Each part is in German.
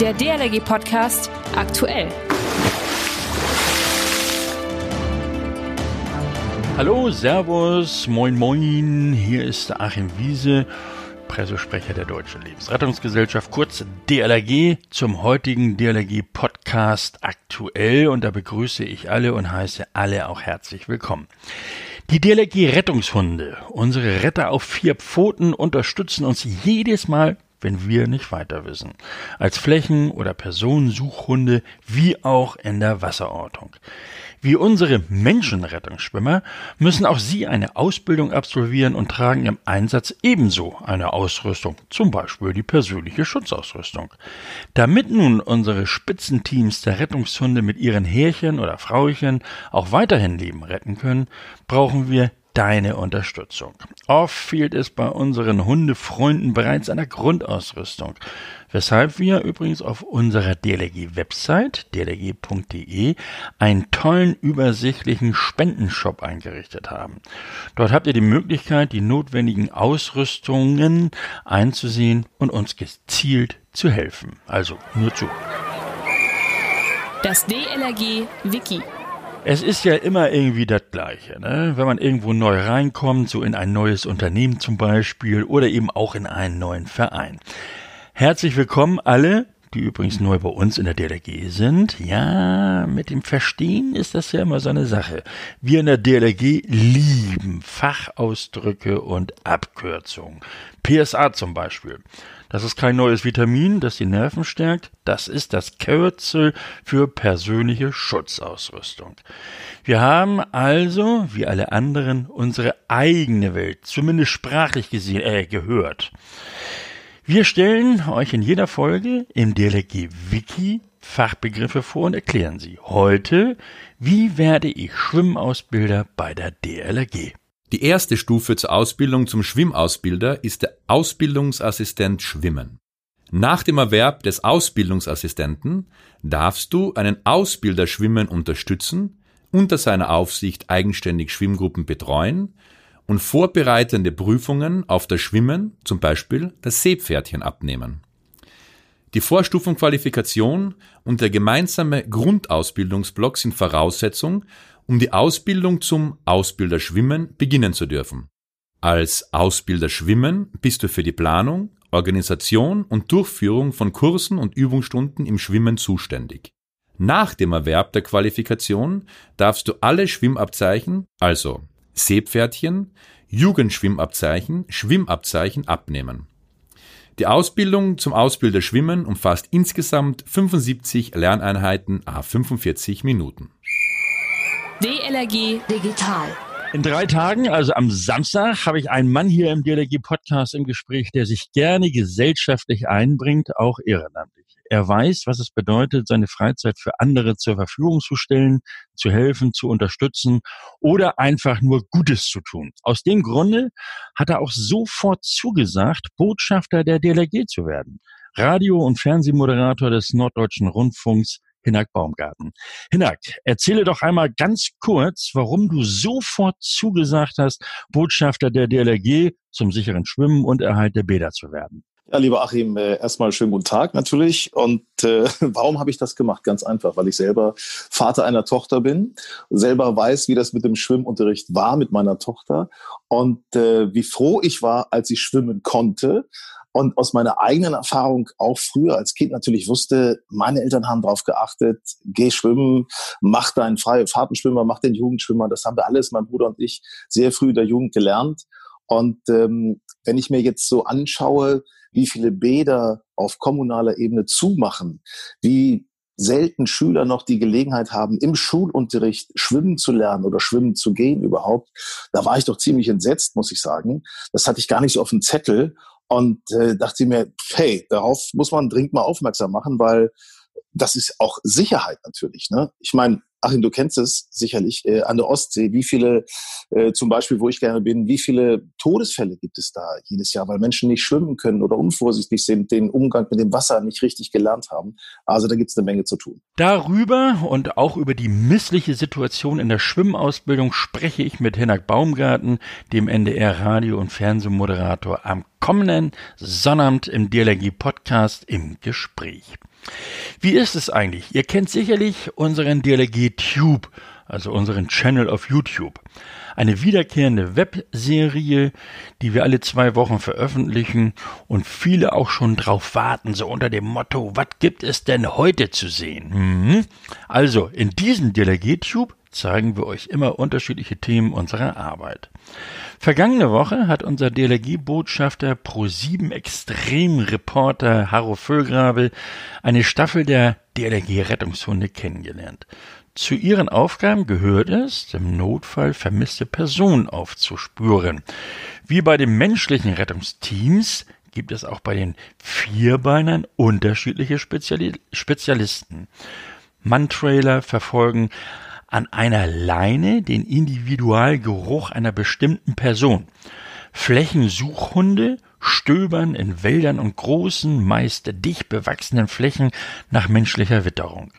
Der DLRG Podcast aktuell. Hallo, Servus, moin moin, hier ist Achim Wiese, Pressesprecher der Deutschen Lebensrettungsgesellschaft, kurz DLRG, zum heutigen DLRG Podcast aktuell und da begrüße ich alle und heiße alle auch herzlich willkommen. Die DLRG Rettungshunde, unsere Retter auf vier Pfoten, unterstützen uns jedes Mal wenn wir nicht weiter wissen. Als Flächen- oder Personensuchhunde wie auch in der Wasserortung. Wie unsere Menschenrettungsschwimmer müssen auch sie eine Ausbildung absolvieren und tragen im Einsatz ebenso eine Ausrüstung, zum Beispiel die persönliche Schutzausrüstung. Damit nun unsere Spitzenteams der Rettungshunde mit ihren Härchen oder Frauchen auch weiterhin Leben retten können, brauchen wir deine Unterstützung. Oft fehlt es bei unseren Hundefreunden bereits an der Grundausrüstung, weshalb wir übrigens auf unserer DLRG-Website dlrg.de einen tollen übersichtlichen Spendenshop eingerichtet haben. Dort habt ihr die Möglichkeit, die notwendigen Ausrüstungen einzusehen und uns gezielt zu helfen. Also nur zu. Das DLRG Wiki. Es ist ja immer irgendwie das Gleiche, ne? Wenn man irgendwo neu reinkommt, so in ein neues Unternehmen zum Beispiel oder eben auch in einen neuen Verein. Herzlich willkommen alle, die übrigens neu bei uns in der DLRG sind. Ja, mit dem Verstehen ist das ja immer so eine Sache. Wir in der DLRG lieben Fachausdrücke und Abkürzungen. PSA zum Beispiel. Das ist kein neues Vitamin, das die Nerven stärkt. Das ist das Kürzel für persönliche Schutzausrüstung. Wir haben also, wie alle anderen, unsere eigene Welt, zumindest sprachlich gesehen, äh, gehört. Wir stellen euch in jeder Folge im DLRG Wiki Fachbegriffe vor und erklären sie. Heute, wie werde ich Schwimmausbilder bei der DLRG? Die erste Stufe zur Ausbildung zum Schwimmausbilder ist der Ausbildungsassistent Schwimmen. Nach dem Erwerb des Ausbildungsassistenten darfst du einen Ausbilder Schwimmen unterstützen, unter seiner Aufsicht eigenständig Schwimmgruppen betreuen und vorbereitende Prüfungen auf das Schwimmen, zum Beispiel das Seepferdchen abnehmen. Die Vorstufenqualifikation und der gemeinsame Grundausbildungsblock sind Voraussetzung, um die Ausbildung zum Ausbilder Schwimmen beginnen zu dürfen. Als Ausbilder Schwimmen bist du für die Planung, Organisation und Durchführung von Kursen und Übungsstunden im Schwimmen zuständig. Nach dem Erwerb der Qualifikation darfst du alle Schwimmabzeichen, also Seepferdchen, Jugendschwimmabzeichen, Schwimmabzeichen abnehmen. Die Ausbildung zum Ausbilder Schwimmen umfasst insgesamt 75 Lerneinheiten a 45 Minuten. DLRG Digital. In drei Tagen, also am Samstag, habe ich einen Mann hier im DLRG-Podcast im Gespräch, der sich gerne gesellschaftlich einbringt, auch ehrenamtlich. Er weiß, was es bedeutet, seine Freizeit für andere zur Verfügung zu stellen, zu helfen, zu unterstützen oder einfach nur Gutes zu tun. Aus dem Grunde hat er auch sofort zugesagt, Botschafter der DLRG zu werden. Radio- und Fernsehmoderator des Norddeutschen Rundfunks Hinak Baumgarten. Hinak, erzähle doch einmal ganz kurz, warum du sofort zugesagt hast, Botschafter der DLRG zum sicheren Schwimmen und Erhalt der Bäder zu werden. Ja, lieber Achim, äh, erstmal schönen guten Tag natürlich. Und äh, warum habe ich das gemacht? Ganz einfach, weil ich selber Vater einer Tochter bin, selber weiß, wie das mit dem Schwimmunterricht war mit meiner Tochter und äh, wie froh ich war, als sie schwimmen konnte und aus meiner eigenen Erfahrung auch früher als Kind natürlich wusste, meine Eltern haben darauf geachtet, geh schwimmen, mach deinen freien Fahrtenschwimmer, mach den Jugendschwimmer. Das haben wir alles, mein Bruder und ich, sehr früh in der Jugend gelernt. Und ähm, wenn ich mir jetzt so anschaue, wie viele Bäder auf kommunaler Ebene zumachen, wie selten Schüler noch die Gelegenheit haben, im Schulunterricht schwimmen zu lernen oder schwimmen zu gehen überhaupt. Da war ich doch ziemlich entsetzt, muss ich sagen. Das hatte ich gar nicht so auf dem Zettel und äh, dachte mir, hey, darauf muss man dringend mal aufmerksam machen, weil das ist auch Sicherheit natürlich. Ne? Ich meine, Achim, du kennst es sicherlich, äh, an der Ostsee, wie viele, äh, zum Beispiel, wo ich gerne bin, wie viele Todesfälle gibt es da jedes Jahr, weil Menschen nicht schwimmen können oder unvorsichtig sind, den Umgang mit dem Wasser nicht richtig gelernt haben. Also da gibt es eine Menge zu tun. Darüber und auch über die missliche Situation in der Schwimmausbildung spreche ich mit Hinak Baumgarten, dem NDR Radio- und Fernsehmoderator am kommenden Sonnabend im DLRG Podcast im Gespräch. Wie ist es eigentlich? Ihr kennt sicherlich unseren DLRG Tube, also unseren Channel auf YouTube. Eine wiederkehrende Webserie, die wir alle zwei Wochen veröffentlichen und viele auch schon drauf warten, so unter dem Motto, was gibt es denn heute zu sehen? Mhm. Also, in diesem DLRG Tube zeigen wir euch immer unterschiedliche Themen unserer Arbeit. Vergangene Woche hat unser DLRG-Botschafter Pro7 Extremreporter Harro Völlgrabe eine Staffel der DLRG-Rettungshunde kennengelernt. Zu ihren Aufgaben gehört es, im Notfall vermisste Personen aufzuspüren. Wie bei den menschlichen Rettungsteams gibt es auch bei den Vierbeinern unterschiedliche Speziali Spezialisten. Manntrailer verfolgen an einer Leine den Individualgeruch einer bestimmten Person. Flächensuchhunde stöbern in Wäldern und großen, meist dicht bewachsenen Flächen nach menschlicher Witterung.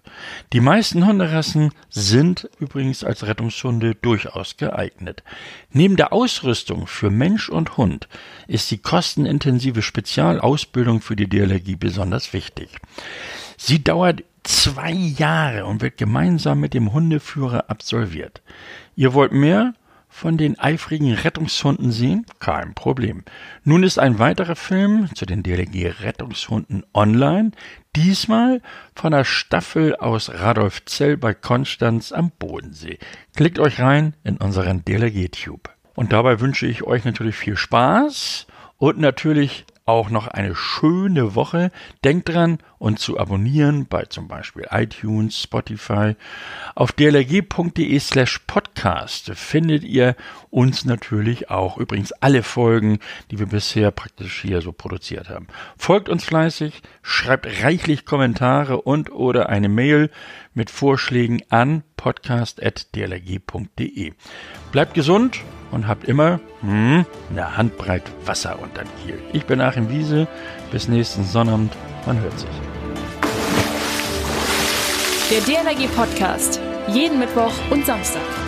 Die meisten Hunderassen sind übrigens als Rettungshunde durchaus geeignet. Neben der Ausrüstung für Mensch und Hund ist die kostenintensive Spezialausbildung für die DLRG besonders wichtig. Sie dauert zwei Jahre und wird gemeinsam mit dem Hundeführer absolviert. Ihr wollt mehr? von den eifrigen Rettungshunden sehen? Kein Problem. Nun ist ein weiterer Film zu den DLG Rettungshunden online, diesmal von der Staffel aus Radolfzell bei Konstanz am Bodensee. Klickt euch rein in unseren DLG Tube. Und dabei wünsche ich euch natürlich viel Spaß und natürlich auch noch eine schöne Woche. Denkt dran, uns zu abonnieren bei zum Beispiel iTunes, Spotify. Auf dlrg.de slash podcast findet ihr uns natürlich auch. Übrigens alle Folgen, die wir bisher praktisch hier so produziert haben. Folgt uns fleißig, schreibt reichlich Kommentare und oder eine Mail mit Vorschlägen an podcast.dlrg.de. Bleibt gesund und habt immer hm, eine Handbreit Wasser unter den. Ich bin Achim Wiese. Bis nächsten Sonnabend. Man hört sich. Der DLRG Podcast. Jeden Mittwoch und Samstag.